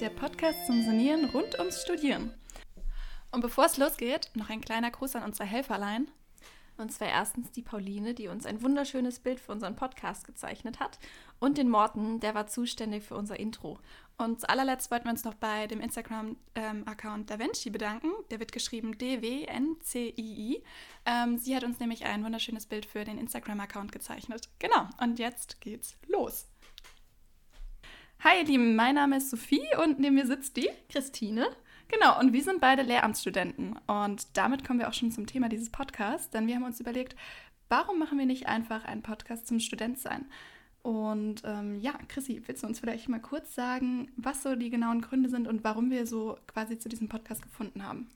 der Podcast zum Sonieren rund ums Studieren. Und bevor es losgeht, noch ein kleiner Gruß an unsere Helferlein. Und zwar erstens die Pauline, die uns ein wunderschönes Bild für unseren Podcast gezeichnet hat. Und den Morten, der war zuständig für unser Intro. Und zu allerletzt wollten wir uns noch bei dem Instagram-Account ähm, DaVinci bedanken. Der wird geschrieben D-W-N-C-I-I. Ähm, sie hat uns nämlich ein wunderschönes Bild für den Instagram-Account gezeichnet. Genau, und jetzt geht's los. Hi, ihr Lieben, mein Name ist Sophie und neben mir sitzt die Christine. Genau, und wir sind beide Lehramtsstudenten. Und damit kommen wir auch schon zum Thema dieses Podcasts, denn wir haben uns überlegt, warum machen wir nicht einfach einen Podcast zum Studentsein? Und ähm, ja, Chrissy, willst du uns vielleicht mal kurz sagen, was so die genauen Gründe sind und warum wir so quasi zu diesem Podcast gefunden haben?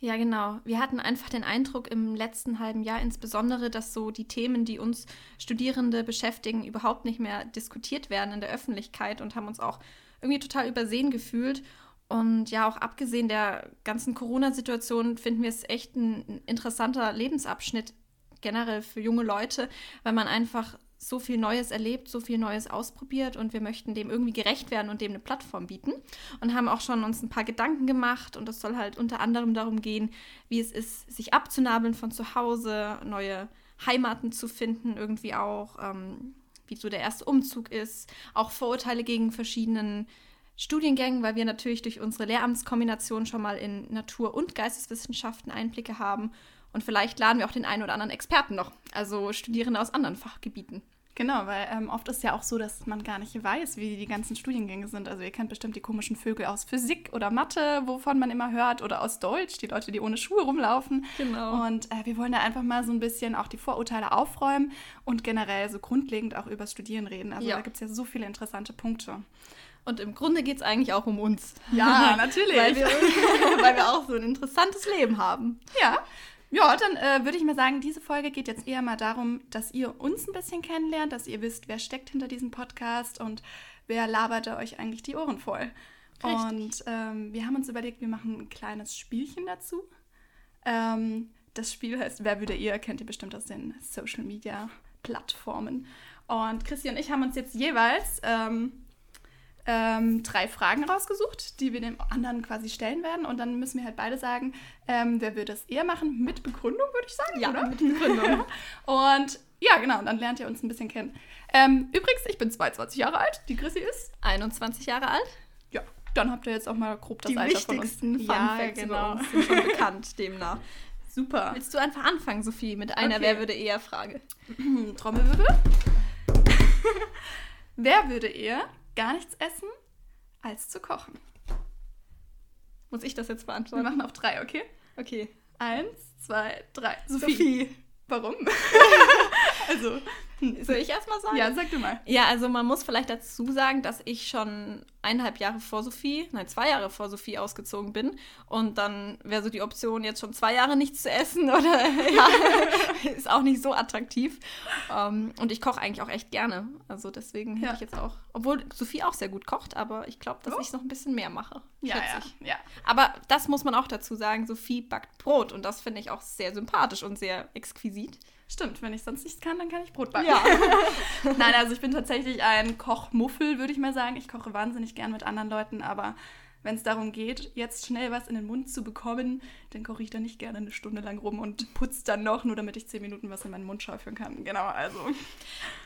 Ja, genau. Wir hatten einfach den Eindruck im letzten halben Jahr insbesondere, dass so die Themen, die uns Studierende beschäftigen, überhaupt nicht mehr diskutiert werden in der Öffentlichkeit und haben uns auch irgendwie total übersehen gefühlt. Und ja, auch abgesehen der ganzen Corona-Situation finden wir es echt ein interessanter Lebensabschnitt generell für junge Leute, weil man einfach so viel Neues erlebt, so viel Neues ausprobiert und wir möchten dem irgendwie gerecht werden und dem eine Plattform bieten und haben auch schon uns ein paar Gedanken gemacht und es soll halt unter anderem darum gehen, wie es ist, sich abzunabeln von zu Hause, neue Heimaten zu finden, irgendwie auch, ähm, wie so der erste Umzug ist, auch Vorurteile gegen verschiedenen Studiengängen, weil wir natürlich durch unsere Lehramtskombination schon mal in Natur- und Geisteswissenschaften Einblicke haben. Und vielleicht laden wir auch den einen oder anderen Experten noch, also Studierende aus anderen Fachgebieten. Genau, weil ähm, oft ist ja auch so, dass man gar nicht weiß, wie die ganzen Studiengänge sind. Also ihr kennt bestimmt die komischen Vögel aus Physik oder Mathe, wovon man immer hört, oder aus Deutsch, die Leute, die ohne Schuhe rumlaufen. Genau. Und äh, wir wollen da einfach mal so ein bisschen auch die Vorurteile aufräumen und generell so grundlegend auch über Studieren reden. Also ja. da gibt es ja so viele interessante Punkte. Und im Grunde geht es eigentlich auch um uns. Ja, natürlich. weil, wir, weil wir auch so ein interessantes Leben haben. Ja. Ja, dann äh, würde ich mal sagen, diese Folge geht jetzt eher mal darum, dass ihr uns ein bisschen kennenlernt, dass ihr wisst, wer steckt hinter diesem Podcast und wer labert euch eigentlich die Ohren voll. Richtig. Und ähm, wir haben uns überlegt, wir machen ein kleines Spielchen dazu. Ähm, das Spiel heißt Wer würde ihr? Kennt ihr bestimmt aus den Social Media Plattformen. Und Christi und ich haben uns jetzt jeweils ähm, ähm, drei Fragen rausgesucht, die wir dem anderen quasi stellen werden. Und dann müssen wir halt beide sagen, ähm, wer würde es eher machen? Mit Begründung, würde ich sagen. Ja, oder? mit Begründung. und ja, genau, dann lernt ihr uns ein bisschen kennen. Ähm, übrigens, ich bin 22 Jahre alt, die Chrissy ist 21 Jahre alt. Ja, dann habt ihr jetzt auch mal grob das die Alter von uns. Fun ja, Facts genau. sind schon bekannt demnach. Super. Willst du einfach anfangen, Sophie, mit einer okay. Wer würde eher Frage? Trommelwirbel. Wer würde eher gar nichts essen, als zu kochen. Muss ich das jetzt beantworten? Wir machen auf drei, okay? Okay. Eins, zwei, drei. Sophie. Sophie. Warum? also, soll ich erstmal sagen? Ja, sag du mal. Ja, also man muss vielleicht dazu sagen, dass ich schon eineinhalb Jahre vor Sophie, nein, zwei Jahre vor Sophie ausgezogen bin. Und dann wäre so die Option, jetzt schon zwei Jahre nichts zu essen oder ja, ist auch nicht so attraktiv. Um, ähm, und ich koche eigentlich auch echt gerne. Also deswegen hätte ja. ich jetzt auch, obwohl Sophie auch sehr gut kocht, aber ich glaube, dass oh. ich noch ein bisschen mehr mache. Ja, ja, ja. Aber das muss man auch dazu sagen, Sophie backt Brot und das finde ich auch sehr sympathisch und sehr exquisit. Stimmt, wenn ich sonst nichts kann, dann kann ich Brot backen. Ja. Nein, also ich bin tatsächlich ein Kochmuffel, würde ich mal sagen. Ich koche wahnsinnig gern mit anderen Leuten, aber wenn es darum geht, jetzt schnell was in den Mund zu bekommen, dann koche ich da nicht gerne eine Stunde lang rum und putze dann noch, nur damit ich zehn Minuten was in meinen Mund schaufeln kann. Genau, also.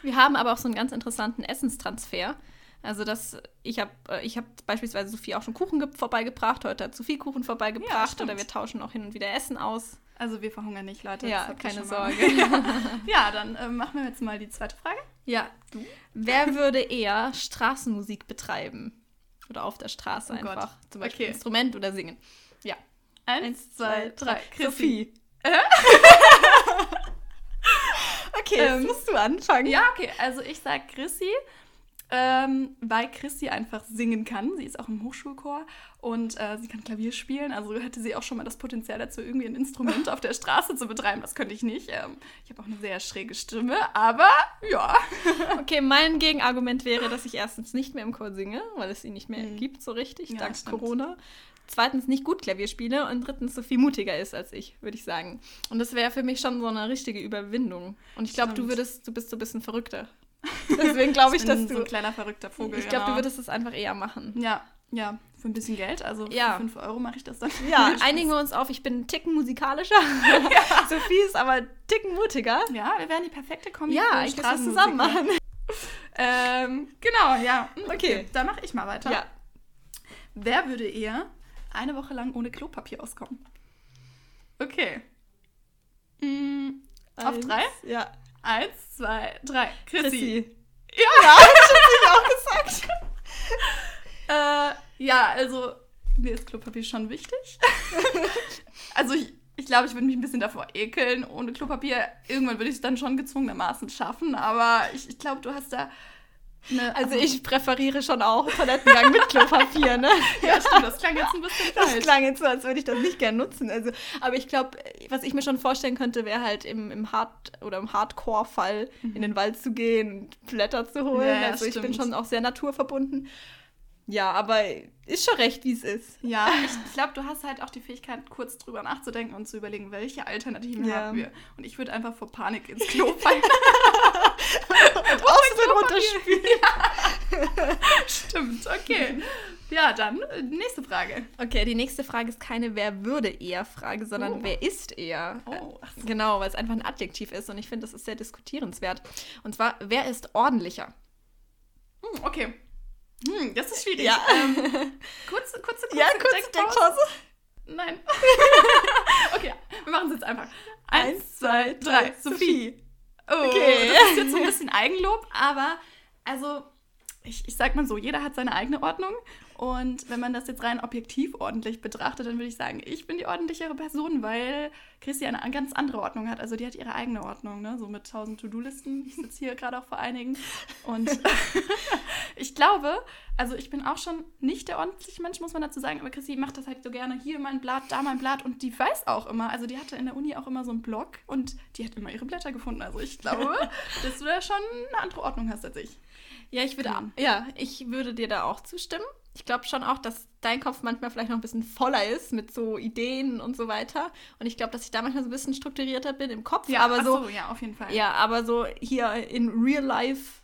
Wir haben aber auch so einen ganz interessanten Essenstransfer. Also das, ich habe äh, ich hab beispielsweise Sophie auch schon Kuchen vorbeigebracht, heute hat Sophie Kuchen vorbeigebracht ja, oder wir tauschen auch hin und wieder Essen aus. Also wir verhungern nicht, Leute. Ja, keine Sorge. ja, dann äh, machen wir jetzt mal die zweite Frage. Ja. Du? Wer würde eher Straßenmusik betreiben? Oder auf der Straße oh einfach. Gott. Zum Beispiel okay. Instrument oder singen. Ja. Eins, Eins zwei, drei. Chrissy. Sophie. Äh? okay, jetzt ähm, musst du anfangen. Ja, okay. Also ich sag Chrissy ähm, weil Christi einfach singen kann. Sie ist auch im Hochschulchor und äh, sie kann Klavier spielen. Also hätte sie auch schon mal das Potenzial dazu, irgendwie ein Instrument auf der Straße zu betreiben. Das könnte ich nicht. Ähm, ich habe auch eine sehr schräge Stimme, aber ja. okay, mein Gegenargument wäre, dass ich erstens nicht mehr im Chor singe, weil es ihn nicht mehr mhm. gibt so richtig, ja, dank stimmt. Corona zweitens nicht gut Klavier spiele und drittens so viel mutiger ist als ich, würde ich sagen. Und das wäre für mich schon so eine richtige Überwindung. Und ich glaube, du würdest, du bist so ein bisschen verrückter. Deswegen glaube ich, dass du. so ein kleiner verrückter Vogel. Ich glaube, genau. du würdest es einfach eher machen. Ja. Ja, für ein bisschen Geld. Also Ja. für 5 Euro mache ich das dann. Ja, einigen wir uns auf, ich bin einen Ticken musikalischer. Sophie ist aber einen Ticken mutiger. Ja, wir wären die perfekte Kombi Ja, für eigentlich das zusammen machen. Ähm, genau, ja. Hm, Okay. Dann mache ich mal weiter. Ja. Wer würde eher eine Woche lang ohne Klopapier auskommen? Okay. Mm, auf drei? Ja. Eins, zwei, drei. Chrissy. Chrissy. Ja, Ja, ich auch gesagt. äh, ja, also mir ist Klopapier schon wichtig. also ich, ich glaube, ich würde mich ein bisschen davor ekeln. Ohne Klopapier, irgendwann würde ich es dann schon gezwungenermaßen schaffen. Aber ich, ich glaube, du hast da eine... Also ich präferiere schon auch Toilettengang mit Klopapier, ne? Ja, stimmt, das klang jetzt ein bisschen Das falsch. klang jetzt so, als würde ich das nicht gern nutzen. Also, aber ich glaube, was ich mir schon vorstellen könnte, wäre halt im, im Hard- oder im Hardcore-Fall in den Wald zu gehen und Blätter zu holen. Ja, also ich bin schon auch sehr naturverbunden. Ja, aber ist schon recht, wie es ist. Ja, ich, glaube, du hast halt auch die Fähigkeit, kurz drüber nachzudenken und zu überlegen, welche Alternativen Ja. haben wir. Und ich würde einfach vor Panik ins Klo fallen. Und außen runterspülen. Stimmt, okay. Ja, dann äh, nächste Frage. Okay, die nächste Frage ist keine Wer würde eher Frage, sondern Oh. wer ist eher. Oh, ach so. Genau, weil es einfach ein Adjektiv ist und ich finde, das ist sehr diskutierenswert. Und zwar, wer ist ordentlicher? Hm, okay. Hm, das ist schwierig. Ja. Ähm, kurze, kurze, kurze, Ja, kurze Denkpause. Nein. okay, wir machen es jetzt einfach. Eins, zwei, drei. Sophie. Oh, Okay. das ist jetzt so ein bisschen Eigenlob, aber also, ich, ich sag mal so, jeder hat seine eigene Ordnung. Und wenn man das jetzt rein objektiv ordentlich betrachtet, dann würde ich sagen, ich bin die ordentlichere Person, weil Christi eine ganz andere Ordnung hat. Also die hat ihre eigene Ordnung, ne? so mit tausend To-Do-Listen. Ich sitze hier gerade auch vor einigen. Und ich glaube, also ich bin auch schon nicht der ordentliche Mensch, muss man dazu sagen, aber Christi macht das halt so gerne. Hier mein Blatt, da mein Blatt. Und die weiß auch immer, also die hatte in der Uni auch immer so einen Blog und die hat immer ihre Blätter gefunden. Also ich glaube, dass du da schon eine andere Ordnung hast als ich. Ja, ich würde, ja, ich würde dir da auch zustimmen. Ich glaube schon auch, dass dein Kopf manchmal vielleicht noch ein bisschen voller ist mit so Ideen und so weiter. Und ich glaube, dass ich da manchmal so ein bisschen strukturierter bin im Kopf. aber ach so, ja, auf jeden Fall. ja, aber so hier in Real Life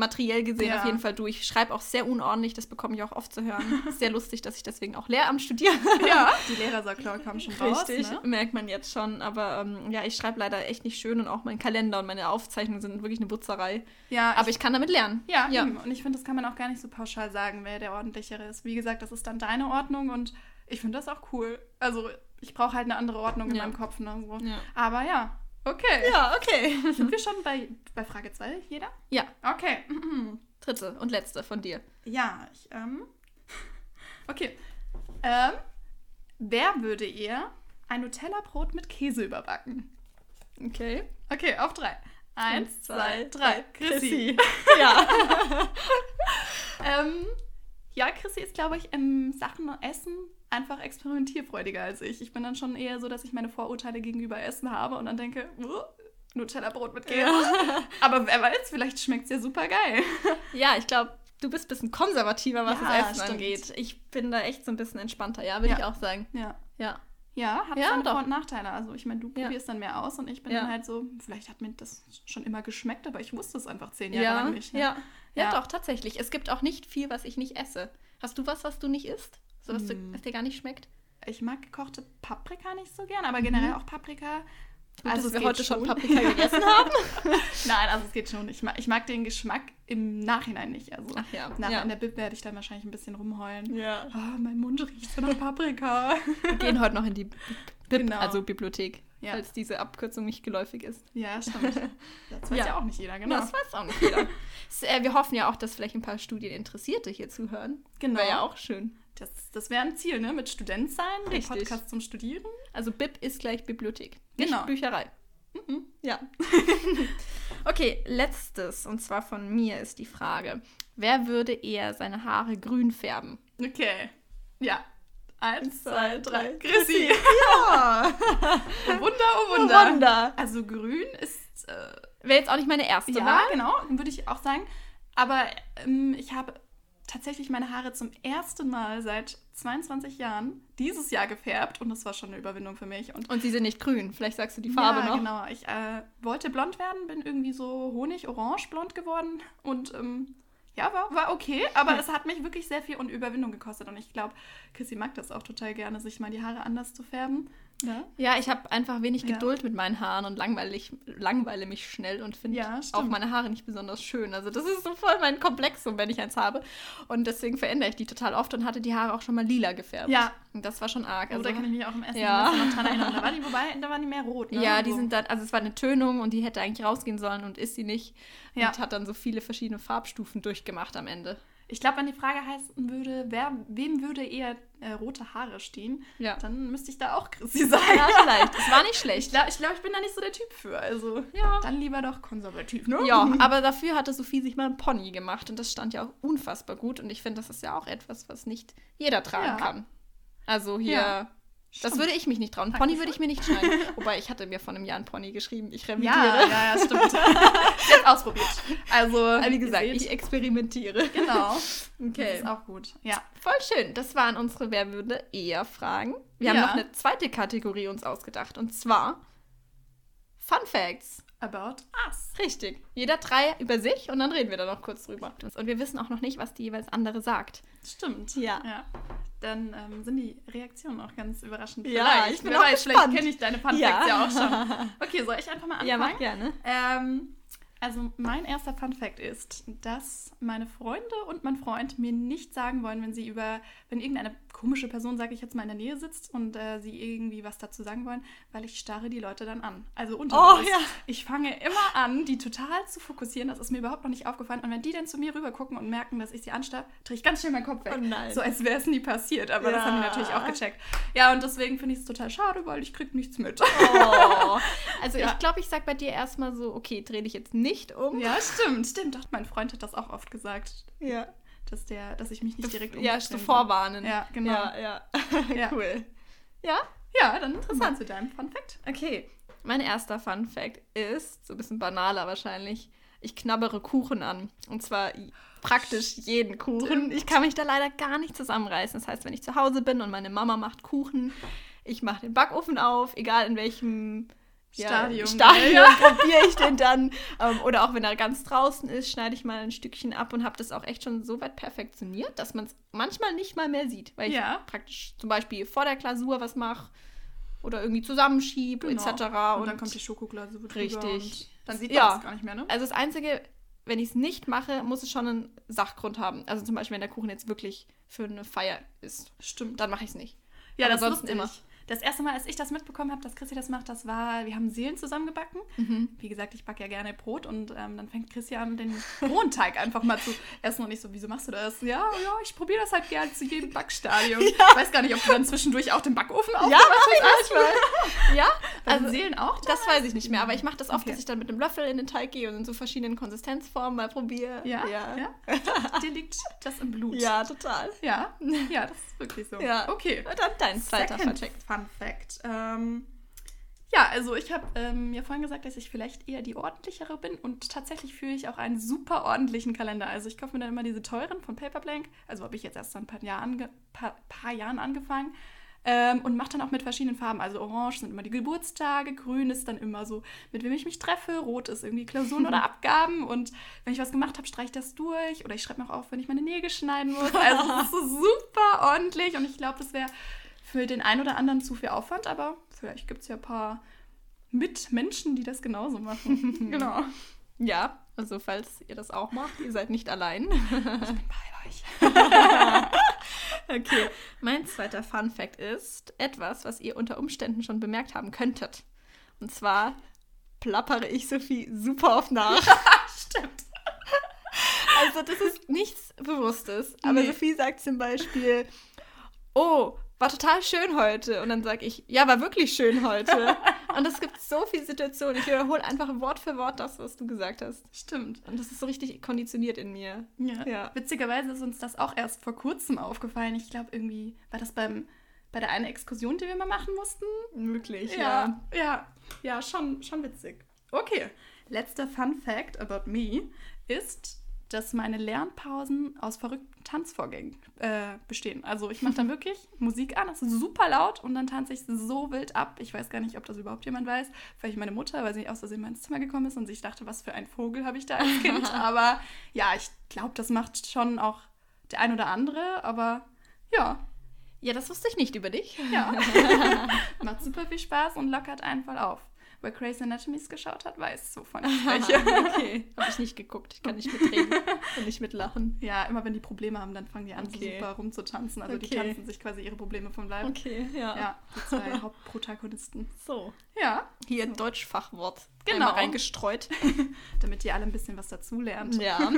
materiell gesehen Ja. auf jeden Fall du. Ich schreibe auch sehr unordentlich, das bekomme ich auch oft zu hören. Sehr lustig, dass ich deswegen auch Lehramt studiere. Ja, die Lehrersackler kamen schon raus. Richtig, Ne? merkt man jetzt schon. Aber ähm, ja, ich schreibe leider echt nicht schön und auch mein Kalender und meine Aufzeichnungen sind wirklich eine Butzerei. Ja, Aber ich kann damit lernen. Ja, Ja. eben. und ich finde, das kann man auch gar nicht so pauschal sagen, wer der ordentlichere ist. Wie gesagt, das ist dann deine Ordnung und ich finde das auch cool. Also ich brauche halt eine andere Ordnung in Ja. meinem Kopf. Ne, so. Ja. Aber ja, okay. Ja, okay. Sind wir schon bei, bei Frage 2, jeder? Ja, Okay. dritte und letzte von dir. Ja, ich, ähm. Okay. Ähm, wer würde eher ein Nutella-Brot mit Käse überbacken? Okay. Okay, auf drei. Eins, zwei, drei. Chrissy. Ja. Ähm, ja, Chrissy ist, glaube ich, im Sachen Essen einfach experimentierfreudiger als ich. Ich bin dann schon eher so, dass ich meine Vorurteile gegenüber Essen habe und dann denke, "Uh, Nutella-Brot mit Käse. Aber wer weiß, vielleicht schmeckt es ja super geil. ja, ich glaube, du bist ein bisschen konservativer, was Ja, das Essen stimmt. angeht. Ich bin da echt so ein bisschen entspannter, ja, würde Ja. ich auch sagen. Ja. Ja. Ja, hat Ja, seine doch. Vor- und Nachteile. Also ich meine, du Ja. probierst dann mehr aus und ich bin Ja. dann halt so, vielleicht hat mir das schon immer geschmeckt, aber ich wusste es einfach zehn Jahre Ja, lang nicht. Ne? ja. ja. Ja. doch, tatsächlich. Es gibt auch nicht viel, was ich nicht esse. Hast du was, was du nicht isst? So was, du, Hm. was dir gar nicht schmeckt? Ich mag gekochte Paprika nicht so gern, aber generell auch Paprika. Gut, dass es wir heute schon Paprika gegessen haben. Nein, also es geht schon. Ich mag, ich mag den Geschmack im Nachhinein nicht. Also Ach ja, nachher ja. in der Bib werde ich dann wahrscheinlich ein bisschen rumheulen. Ja. Ah, mein Mund riecht so nach Paprika. Wir gehen heute noch in die Bib, Genau. also Bibliothek, Ja. falls diese Abkürzung nicht geläufig ist. ja, stimmt. Das weiß ja, Ja. auch nicht jeder, genau. Das weiß auch nicht jeder. Äh, wir hoffen ja auch, dass vielleicht ein paar Studieninteressierte hier zuhören. Genau. Wäre ja auch schön. Das, das wäre ein Ziel, ne? Mit Student sein, Richtig. Podcast zum Studieren. Also Bib ist gleich Bibliothek, nicht Genau. Bücherei. Mhm. Ja. okay, letztes, und zwar von mir ist die Frage. Wer würde eher seine Haare grün färben? Okay. Ja. Eins, zwei, drei. Chrissy. Ja! Oh Wunder, oh Wunder. Wunder. Also grün ist... Äh, Wäre jetzt auch nicht meine erste ja, Wahl. genau, würde ich auch sagen. Aber ähm, ich habe tatsächlich meine Haare zum ersten Mal seit 22 Jahren dieses Jahr gefärbt und das war schon eine Überwindung für mich. Und Und sie sind nicht grün. Vielleicht sagst du die Farbe ja, noch. genau. Ich äh, wollte blond werden, bin irgendwie so honig-orange blond geworden und ähm, ja, war, war okay, aber es hat mich wirklich sehr viel und Überwindung gekostet. Und ich glaube, Chrissy mag das auch total gerne, sich mal die Haare anders zu färben. Ja, ja ich habe einfach wenig Geduld ja. mit meinen Haaren und langweilig, langweile mich schnell und finde ja, auch meine Haare nicht besonders schön. Also das ist so voll mein Komplex, wenn ich eins habe. Und deswegen verändere ich die total oft und hatte die Haare auch schon mal lila gefärbt. Ja. Und das war schon arg. Also, oh, da kann ich mich auch im ersten ja. noch dran erinnern. Da war die, wobei, da waren die mehr rot. Ne? Ja, die sind dann, also es war eine Tönung und die hätte eigentlich rausgehen sollen und ist sie nicht. Und ja. hat dann so viele verschiedene Farbstufen durchgemacht am Ende. Ich glaube, wenn die Frage heißen würde, wer, wem würde eher äh, rote Haare stehen, ja. dann müsste ich da auch Chrissy sein. Ja, vielleicht. Das war nicht schlecht. Ich glaube, ich, glaub, ich bin da nicht so der Typ für. Also ja. dann lieber doch konservativ, ne? Ja, aber dafür hatte Sophie sich mal ein Pony gemacht und das stand ja auch unfassbar gut. Und ich finde, das ist ja auch etwas, was nicht jeder tragen ja. kann. Also hier Das würde ich mich nicht trauen. Pony würde ich mir nicht schneiden. Wobei, ich hatte mir vor einem Jahr ein Pony geschrieben. Ich revidiere. Ja, ja, ja, stimmt. Jetzt ausprobiert. Also, wie gesagt, ich experimentiere. Genau. Okay. Das ist auch gut. Ja. Voll schön. Das waren unsere Wer würde eher Fragen. Wir ja. haben noch eine zweite Kategorie uns ausgedacht. Und zwar Fun Facts. About us. Richtig. Jeder drei über sich und dann reden wir da noch kurz drüber. Und wir wissen auch noch nicht, was die jeweils andere sagt. Stimmt. Ja. ja dann ähm, sind die Reaktionen auch ganz überraschend. Ja, vielleicht. ich bin Wer auch weiß, Vielleicht kenne ich deine Fun ja. ja auch schon. Okay, soll ich einfach mal anfangen? Ja, mach gerne. Ähm, also mein erster Fun Fact ist, dass meine Freunde und mein Freund mir nicht sagen wollen, wenn sie über, wenn irgendeine komische Person, sage ich jetzt mal, in der Nähe sitzt und äh, sie irgendwie was dazu sagen wollen, weil ich starre die Leute dann an. Also unterbewusst. Oh, ja. Ich fange immer an, die total zu fokussieren. Das ist mir überhaupt noch nicht aufgefallen. Und wenn die dann zu mir rüber gucken und merken, dass ich sie anstarre, drehe ich ganz schnell meinen Kopf weg. Oh nein. So als wäre es nie passiert. Aber ja. das haben die natürlich auch gecheckt. Ja, und deswegen finde ich es total schade, weil ich kriege nichts mit. Oh. Also ja. ich glaube, ich sage bei dir erstmal so, okay, dreh dich jetzt nicht um. Ja, stimmt, stimmt. Doch, mein Freund hat das auch oft gesagt. Ja dass, der, dass ich mich nicht direkt Ja, so vorwarnen. Ja, genau. Ja, ja. ja. cool. Ja? Ja, dann interessant zu deinem Fun Fact. Okay. Mein erster Fun Fact ist, so ein bisschen banaler wahrscheinlich, ich knabbere Kuchen an. Und zwar praktisch jeden Kuchen. Ich kann mich da leider gar nicht zusammenreißen. Das heißt, wenn ich zu Hause bin und meine Mama macht Kuchen, ich mache den Backofen auf, egal in welchem Stadium. Stadium ja. probiere ich den dann. Ähm, oder auch wenn er ganz draußen ist, schneide ich mal ein Stückchen ab und habe das auch echt schon so weit perfektioniert, dass man es manchmal nicht mal mehr sieht. Weil ja. ich praktisch zum Beispiel vor der Klausur was mache oder irgendwie zusammenschiebe genau. etc. Und, und, dann kommt die Schokoglasur drüber. Richtig. dann sieht man ja. das gar nicht mehr, ne? Also das Einzige, wenn ich es nicht mache, muss es schon einen Sachgrund haben. Also zum Beispiel, wenn der Kuchen jetzt wirklich für eine Feier ist. Stimmt. Dann mache ich es nicht. Ja, Aber das sonst immer. Das erste Mal, als ich das mitbekommen habe, dass Chrissy das macht, das war, wir haben Seelen zusammengebacken. Mhm. Wie gesagt, ich backe ja gerne Brot und ähm, dann fängt Chrissy an, den Bohnenteig einfach mal zu essen und ich so, wieso machst du das? Ja, ja, ich probiere das halt gerne zu jedem Backstadium. Ja. Ich weiß gar nicht, ob du dann zwischendurch auch den Backofen aufmachst. Ja, manchmal. ja, also Seelen auch? Das weiß ich nicht mehr, aber ich mache das oft, okay. dass ich dann mit einem Löffel in den Teig gehe und in so verschiedenen Konsistenzformen mal probiere. Ja, ja. ja. Dir liegt das im Blut. Ja, total. Ja, ja, das ist wirklich so. Ja. Okay. Und dann dein zweiter Fun Fact. Fun Fact. Ähm, ja, also ich habe ähm, mir vorhin gesagt, dass ich vielleicht eher die ordentlichere bin und tatsächlich führe ich auch einen super ordentlichen Kalender. Also ich kaufe mir dann immer diese teuren von Paperblank, also habe ich jetzt erst seit ein paar, Jahr ange paar, paar Jahren angefangen ähm, und mache dann auch mit verschiedenen Farben. Also orange sind immer die Geburtstage, grün ist dann immer so, mit wem ich mich treffe, rot ist irgendwie Klausuren oder Abgaben und wenn ich was gemacht habe, streiche ich das durch oder ich schreibe noch auf, wenn ich meine Nägel schneiden muss. Also es ist so super ordentlich und ich glaube, das wäre für den einen oder anderen zu viel Aufwand, aber vielleicht gibt es ja ein paar Mitmenschen, die das genauso machen. genau. Ja, also falls ihr das auch macht, ihr seid nicht allein. ich bin bei euch. okay, mein zweiter Fun Fact ist etwas, was ihr unter Umständen schon bemerkt haben könntet. Und zwar plappere ich Sophie super oft nach. Stimmt. Also das ist nichts Bewusstes. Aber nee. Sophie sagt zum Beispiel, oh, war total schön heute. Und dann sage ich, ja, war wirklich schön heute. und es gibt so viele Situationen. Ich wiederhole einfach Wort für Wort das, was du gesagt hast. Stimmt. Und das ist so richtig konditioniert in mir. Ja. ja. Witzigerweise ist uns das auch erst vor kurzem aufgefallen. Ich glaube, irgendwie war das beim, bei der einen Exkursion, die wir mal machen mussten. Möglich, ja. Ja, ja, ja schon, schon witzig. Okay, letzter Fun Fact about me ist, dass meine Lernpausen aus verrückten Tanzvorgängen äh, bestehen. Also ich mache dann wirklich Musik an, das ist super laut und dann tanze ich so wild ab. Ich weiß gar nicht, ob das überhaupt jemand weiß. Vielleicht meine Mutter, weil sie aus Versehen mal ins Zimmer gekommen ist und sich dachte, was für ein Vogel habe ich da als Kind. aber ja, ich glaube, das macht schon auch der ein oder andere, aber ja. Ja, das wusste ich nicht über dich. Ja. macht super viel Spaß und lockert einen voll auf wer Crazy Anatomies geschaut hat, weiß, wovon ich spreche. okay, habe ich nicht geguckt. Ich kann nicht mitreden und nicht mitlachen. Ja, immer wenn die Probleme haben, dann fangen die an, okay. so super rumzutanzen. Also okay. die tanzen sich quasi ihre Probleme vom Leib. Okay, ja. Ja, die zwei Hauptprotagonisten. So. Ja. Hier ein Deutschfachwort. Genau. reingestreut. Damit ihr alle ein bisschen was dazulernt. Ja.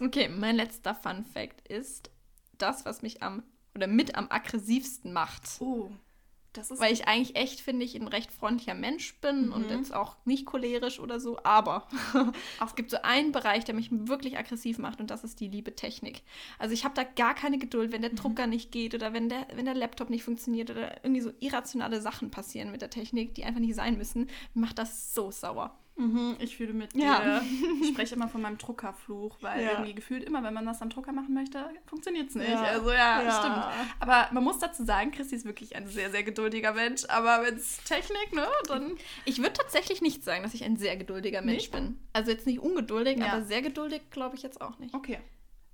okay, mein letzter Fun Fact ist das, was mich am oder mit am aggressivsten macht. Oh. Weil ich eigentlich echt, finde ich, ein recht freundlicher Mensch bin mhm. und jetzt auch nicht cholerisch oder so, aber es gibt so einen Bereich, der mich wirklich aggressiv macht und das ist die liebe Technik. Also ich habe da gar keine Geduld, wenn der mhm. Drucker nicht geht oder wenn der, wenn der Laptop nicht funktioniert oder irgendwie so irrationale Sachen passieren mit der Technik, die einfach nicht sein müssen, macht das so sauer. Mhm, ich fühle mit ja. dir. Ich spreche immer von meinem Druckerfluch, weil ja. irgendwie gefühlt immer, wenn man das am Drucker machen möchte, funktioniert es nicht. Ja. Also ja, ja, stimmt. Aber man muss dazu sagen, Christi ist wirklich ein sehr, sehr geduldiger Mensch. Aber wenn es Technik, ne, dann... Ich würde tatsächlich nicht sagen, dass ich ein sehr geduldiger Mensch nicht? bin. Also jetzt nicht ungeduldig, aber sehr geduldig glaube ich jetzt auch nicht. Okay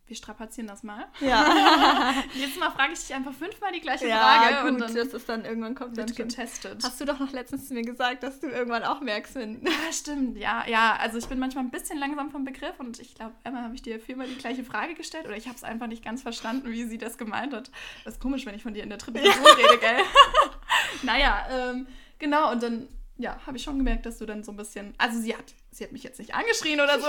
wir strapazieren das mal. Ja. Jetzt Mal frage ich dich einfach fünfmal die gleiche ja, Frage. Gut, und dann das ist dann irgendwann kommt wird dann getestet. Hast du doch noch letztens zu mir gesagt, dass du irgendwann auch merkst, wenn. Ja, stimmt. Ja, ja. Also ich bin manchmal ein bisschen langsam vom Begriff und ich glaube, Emma habe ich dir viermal die gleiche Frage gestellt oder ich habe es einfach nicht ganz verstanden, wie sie das gemeint hat. Das ist komisch, wenn ich von dir in der dritten Person rede, gell? naja, ähm, genau. Und dann ja, habe ich schon gemerkt, dass du dann so ein bisschen. Also sie hat, sie hat mich jetzt nicht angeschrien oder so.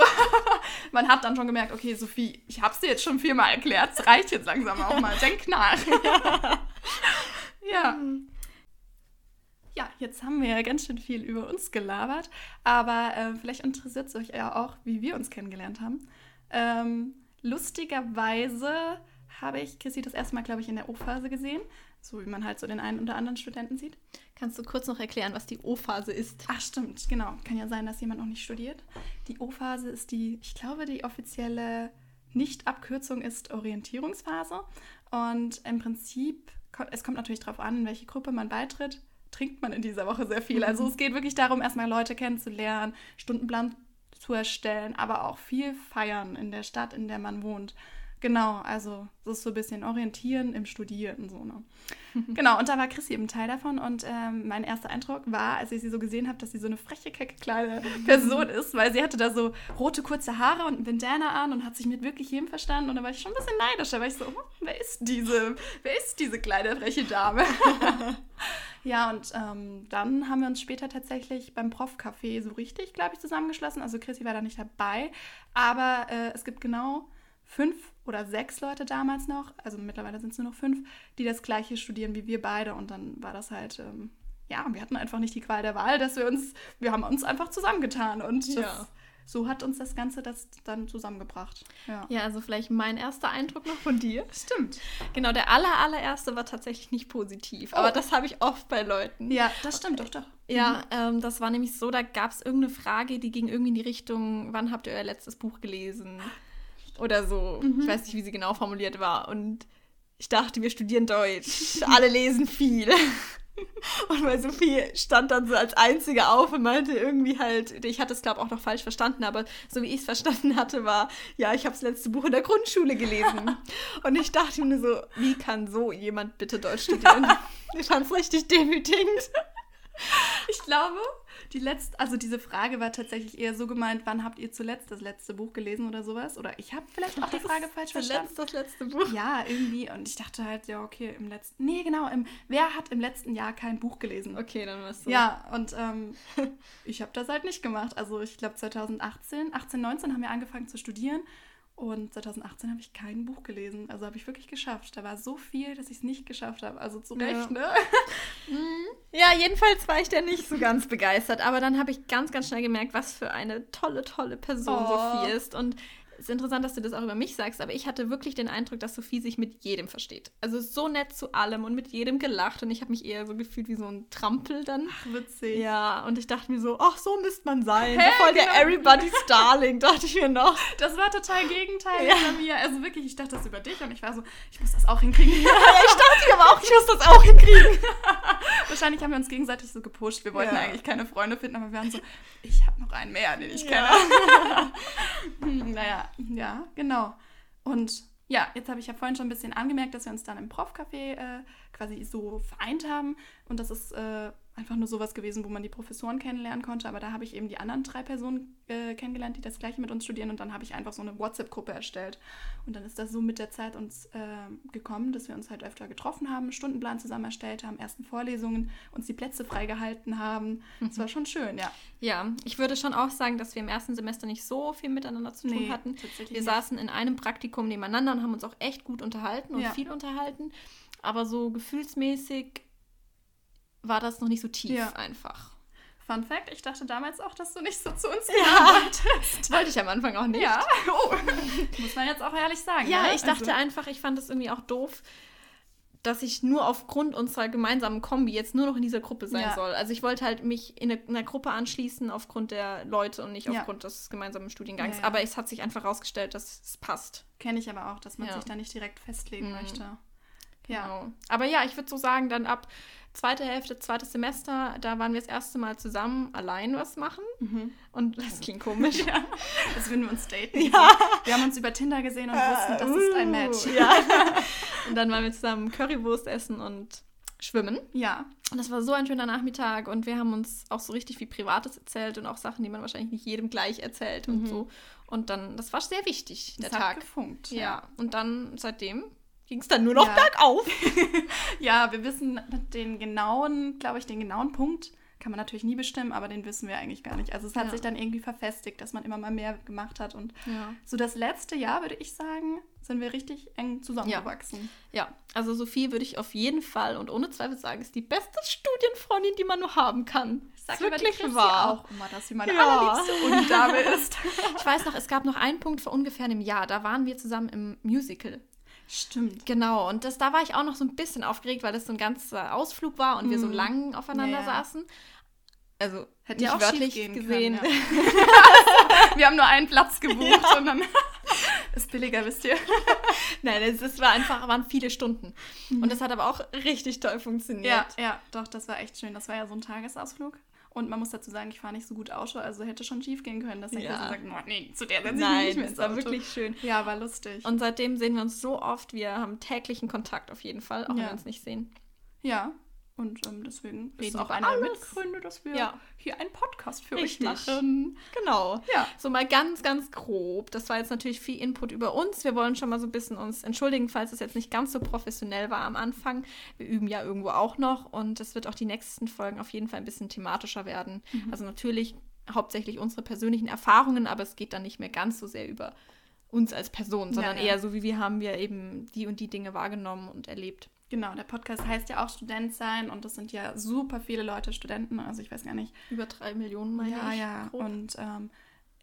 Man hat dann schon gemerkt, okay, Sophie, ich habe es dir jetzt schon viermal erklärt. Es reicht jetzt langsam auch mal. Denk nach. ja. Ja, jetzt haben wir ja ganz schön viel über uns gelabert, aber äh, vielleicht interessiert es euch ja auch, wie wir uns kennengelernt haben. Ähm, lustigerweise habe ich Chrissy das erste Mal, glaube ich, in der O-Phase gesehen. So wie man halt so den einen oder anderen Studenten sieht. Kannst du kurz noch erklären, was die O-Phase ist? Ach, stimmt, genau. Kann ja sein, dass jemand noch nicht studiert. Die O-Phase ist die, ich glaube, die offizielle Nicht-Abkürzung ist Orientierungsphase. Und im Prinzip, es kommt natürlich darauf an, in welche Gruppe man beitritt, trinkt man in dieser Woche sehr viel. Also es geht wirklich darum, erstmal Leute kennenzulernen, Stundenplan zu erstellen, aber auch viel feiern in der Stadt, in der man wohnt. Genau, also das ist so ein bisschen orientieren im Studieren so, ne? genau, und da war Chrissy eben Teil davon und ähm, mein erster Eindruck war, als ich sie so gesehen habe, dass sie so eine freche, kecke kleine Person ist, weil sie hatte da so rote, kurze Haare und ein Bandana an und hat sich mit wirklich jedem verstanden und da war ich schon ein bisschen neidisch, da war ich so, oh, wer ist diese, wer ist diese kleine, freche Dame? ja, und ähm, dann haben wir uns später tatsächlich beim Prof-Café so richtig, glaube ich, zusammengeschlossen, also Chrissy war da nicht dabei, aber äh, es gibt genau fünf oder sechs Leute damals noch, also mittlerweile sind es nur noch fünf, die das gleiche studieren wie wir beide. Und dann war das halt, ähm, ja, wir hatten einfach nicht die Qual der Wahl, dass wir uns, wir haben uns einfach zusammengetan. Und das, ja. so hat uns das Ganze das dann zusammengebracht. Ja. ja, also vielleicht mein erster Eindruck noch von dir. Stimmt. Genau, der aller, allererste war tatsächlich nicht positiv. Oh. Aber das habe ich oft bei Leuten. Ja, das stimmt, doch, doch. Ja, mhm. ähm, das war nämlich so, da gab es irgendeine Frage, die ging irgendwie in die Richtung, wann habt ihr euer letztes Buch gelesen? Oder so. Mhm. Ich weiß nicht, wie sie genau formuliert war. Und ich dachte, wir studieren Deutsch. Alle lesen viel. Und bei Sophie stand dann so als Einzige auf und meinte irgendwie halt, ich hatte es glaube auch noch falsch verstanden, aber so wie ich es verstanden hatte, war, ja, ich habe das letzte Buch in der Grundschule gelesen. und ich dachte mir so, wie kann so jemand bitte Deutsch studieren? ich fand es richtig demütigend. Ich glaube, die letzte, also diese Frage war tatsächlich eher so gemeint, wann habt ihr zuletzt das letzte Buch gelesen oder sowas? Oder ich habe vielleicht auch die Frage falsch verstanden. Zuletzt das letzte Buch? Ja, irgendwie. Und ich dachte halt, ja, okay, im letzten, nee, genau, im, wer hat im letzten Jahr kein Buch gelesen? Okay, dann war's so. Ja, und ähm, ich habe das halt nicht gemacht. Also ich glaube 2018, 18, 19 haben wir angefangen zu studieren und 2018 habe ich kein Buch gelesen. Also habe ich wirklich geschafft. Da war so viel, dass ich es nicht geschafft habe. Also zu Recht, ja. ne? Mhm. ja, jedenfalls war ich da nicht so ganz begeistert. Aber dann habe ich ganz, ganz schnell gemerkt, was für eine tolle, tolle Person oh. Sophie ist. Und ist interessant, dass du das auch über mich sagst, aber ich hatte wirklich den Eindruck, dass Sophie sich mit jedem versteht. Also so nett zu allem und mit jedem gelacht und ich habe mich eher so gefühlt wie so ein Trampel dann. Ach, witzig. Ja, und ich dachte mir so, ach, so müsste man sein. So voll der genau. Everybody's Darling, dachte ich mir noch. Das war total gegenteilig Ja. bei mir. Also wirklich, ich dachte das über dich und ich war so, ich muss das auch hinkriegen. Ja, ich dachte aber auch, ich muss das auch hinkriegen. Wahrscheinlich haben wir uns gegenseitig so gepusht. Wir wollten Ja. eigentlich keine Freunde finden, aber wir waren so, ich habe noch einen mehr, den ich Ja. kenne. Hm, naja, ja, genau. Und ja, jetzt habe ich ja vorhin schon ein bisschen angemerkt, dass wir uns dann im Prof-Café äh, quasi so vereint haben. Und das ist äh, einfach nur sowas gewesen, wo man die Professoren kennenlernen konnte. Aber da habe ich eben die anderen drei Personen äh, kennengelernt, die das gleiche mit uns studieren. Und dann habe ich einfach so eine WhatsApp-Gruppe erstellt. Und dann ist das so mit der Zeit uns äh, gekommen, dass wir uns halt öfter getroffen haben, einen Stundenplan zusammen erstellt haben, ersten Vorlesungen, uns die Plätze freigehalten haben. Das war schon schön, ja. Ja, ich würde schon auch sagen, dass wir im ersten Semester nicht so viel miteinander zu tun Nee, hatten. tatsächlich Wir nicht. saßen in einem Praktikum nebeneinander und haben uns auch echt gut unterhalten und Ja. viel unterhalten. Aber so gefühlsmäßig war das noch nicht so tief Ja. einfach. Fun Fact, ich dachte damals auch, dass du nicht so zu uns Ja. wolltest. Das wollte ich am Anfang auch nicht. Ja, oh. muss man jetzt auch ehrlich sagen. Ja, ne? ich dachte Also- einfach, ich fand es irgendwie auch doof, dass ich nur aufgrund unserer gemeinsamen Kombi jetzt nur noch in dieser Gruppe sein Ja. soll. Also ich wollte halt mich in eine, in einer Gruppe anschließen aufgrund der Leute und nicht Ja. aufgrund des gemeinsamen Studiengangs. Ja, ja. Aber es hat sich einfach herausgestellt, dass es passt. Kenne ich aber auch, dass man Ja. sich da nicht direkt festlegen Mhm. möchte. Ja. Genau. Aber ja, ich würde so sagen, dann ab zweite Hälfte, zweites Semester, da waren wir das erste Mal zusammen allein was machen. Mhm. Und das klingt komisch. ja. Das würden wir uns daten. Ja. Wir haben uns über Tinder gesehen und wussten, das ist ein Match. Uh, Ja. und dann waren wir zusammen Currywurst essen und schwimmen. Ja. Und das war so ein schöner Nachmittag und wir haben uns auch so richtig viel Privates erzählt und auch Sachen, die man wahrscheinlich nicht jedem gleich erzählt und Mhm. so. Und dann, das war sehr wichtig, der Das hat Tag. gefunkt. Ja. und dann seitdem ging es dann nur noch Ja. bergauf. Ja, wir wissen den genauen, glaube ich, den genauen Punkt kann man natürlich nie bestimmen, aber den wissen wir eigentlich gar nicht. Also es hat Ja. sich dann irgendwie verfestigt, dass man immer mal mehr gemacht hat und Ja. so das letzte Jahr, würde ich sagen, sind wir richtig eng zusammengewachsen. Ja, also Sophie würde ich auf jeden Fall und ohne Zweifel sagen, ist die beste Studienfreundin, die man nur haben kann. Ich sag Ist über die wirklich wahr. auch immer, dass sie meine Ja. allerliebste Unidame ist. Ich weiß noch, es gab noch einen Punkt vor ungefähr einem Jahr, da waren wir zusammen im Musical. Stimmt. Genau, und das, da war ich auch noch so ein bisschen aufgeregt, weil das so ein ganzer Ausflug war und wir so Mhm. lang aufeinander Ja, ja. saßen. Also Hätte ja auch wörtlich gesehen. Können, ja. wir haben nur einen Platz gebucht und dann ist billiger, wisst ihr. Nein, es, war einfach, waren viele Stunden. Und das hat aber auch richtig toll funktioniert. Ja, ja, doch, das war echt schön. Das war ja so ein Tagesausflug. Und man muss dazu sagen, ich fahre nicht so gut Ausschau, also hätte schon schief gehen können, dass der Ja. Chrissy sagt, "Oh, nee, zu der setze ich Nein, nicht mehr es ins war Auto." wirklich schön. Ja, war lustig. Und seitdem sehen wir uns so oft. Wir haben täglichen Kontakt auf jeden Fall, auch wenn Ja. wir uns nicht sehen. ja, und ähm, deswegen ist Reden auch über einer der alles. Mitgründe, dass wir Ja. hier einen Podcast für Richtig. euch machen. Genau. Ja. So mal ganz, ganz grob. Das war jetzt natürlich viel Input über uns. Wir wollen schon mal so ein bisschen uns entschuldigen, falls es jetzt nicht ganz so professionell war am Anfang. Wir üben ja irgendwo auch noch und es wird auch die nächsten Folgen auf jeden Fall ein bisschen thematischer werden. Also natürlich hauptsächlich unsere persönlichen Erfahrungen, aber es geht dann nicht mehr ganz so sehr über uns als Person, sondern ja. eher so, wie wir haben wir eben die und die Dinge wahrgenommen und erlebt. Genau, der Podcast heißt ja auch Student sein und das sind ja super viele Leute Studenten, also ich weiß gar nicht. Über drei Millionen, meine Ja, ich. ja. grob. Und ähm,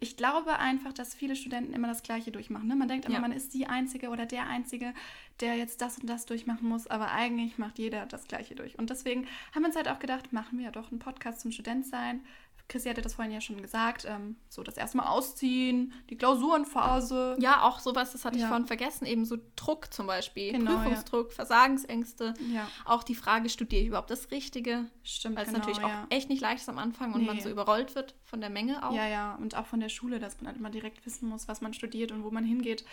ich glaube einfach, dass viele Studenten immer das Gleiche durchmachen. Ne? Man denkt immer, Ja. man ist die Einzige oder der Einzige, der jetzt das und das durchmachen muss, aber eigentlich macht jeder das Gleiche durch. Und deswegen haben wir uns halt auch gedacht, machen wir ja doch einen Podcast zum Studentsein. Chrissy hatte das vorhin ja schon gesagt, ähm, so das erste Mal ausziehen, die Klausurenphase. Ja, auch sowas, das hatte ich Ja. vorhin vergessen, eben so Druck zum Beispiel, Genau, ja. Prüfungsdruck, Versagensängste, Ja, auch die Frage, studiere ich überhaupt das Richtige? stimmt, Weil es genau, natürlich ja. auch echt nicht leicht ist am Anfang und man Nee. so überrollt wird von der Menge auch. Ja, ja, und auch von der Schule, dass man halt immer direkt wissen muss, was man studiert und wo man hingeht.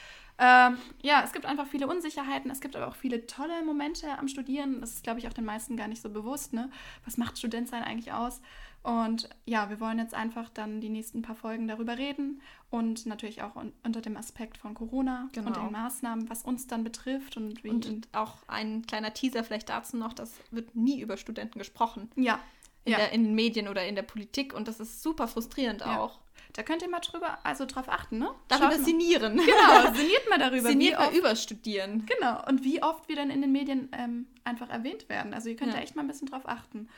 Ähm, ja, es gibt einfach viele Unsicherheiten, es gibt aber auch viele tolle Momente am Studieren. Das ist, glaube ich, auch den meisten gar nicht so bewusst. Ne? Was macht Studentsein eigentlich aus? Und ja, wir wollen jetzt einfach dann die nächsten paar Folgen darüber reden und natürlich auch un unter dem Aspekt von Corona Genau. und den Maßnahmen, was uns dann betrifft und wie. Und auch ein kleiner Teaser vielleicht dazu noch, das wird nie über Studenten gesprochen. ja, In, ja. der, in den Medien oder in der Politik und das ist super frustrierend Ja. auch. Da könnt ihr mal drüber, also drauf achten, ne? Darüber Schaut mal- sinnieren. Genau, sinniert mal darüber. Sinniert wie mal überstudieren. Genau, und wie oft wir dann in den Medien ähm, einfach erwähnt werden. Also ihr könnt Ja. da echt mal ein bisschen drauf achten.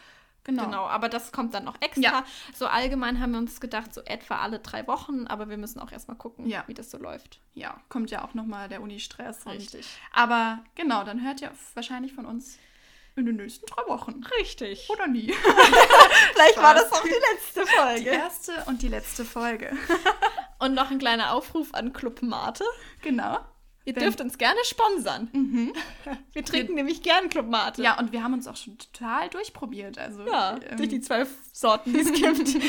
Genau. Genau, aber das kommt dann noch extra. Ja. So allgemein haben wir uns gedacht, so etwa alle drei Wochen, aber wir müssen auch erstmal gucken, Ja. wie das so läuft. Ja, kommt ja auch nochmal der Uni-Stress. und- Richtig. Aber genau, dann hört ihr wahrscheinlich von uns in den nächsten drei Wochen. Richtig. Oder nie. Vielleicht war das auch die letzte Die erste und die letzte Folge. Und noch ein kleiner Aufruf an Club Mate. Genau. Ihr Wenn- dürft uns gerne sponsern. Mhm. Wir trinken nämlich gern Club Mate. Ja, und wir haben uns auch schon total durchprobiert. Also, Ja, ähm, durch die zwölf Sorten, die es gibt.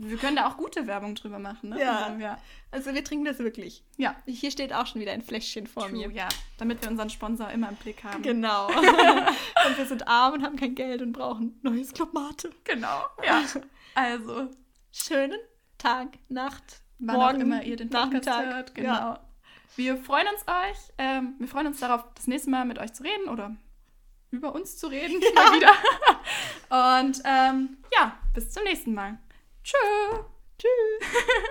Wir können da auch gute Werbung drüber machen. Ne? Ja. Also, ja. Also wir trinken das wirklich. Ja. Hier steht auch schon wieder ein Fläschchen vor True, mir. ja. Damit wir unseren Sponsor immer im Blick haben. Genau. und wir sind arm und haben kein Geld und brauchen neues Club Mate. Genau. Ja. Also, Schönen Tag, Nacht, wann Morgen, auch immer ihr den Podcast Nachmittag. hört. Genau. Ja. Wir freuen uns euch. Ähm, wir freuen uns darauf, das nächste Mal mit euch zu reden oder über uns zu reden. Mal wieder. Und ähm, ja, bis zum nächsten Mal. Tschö. Tschüss.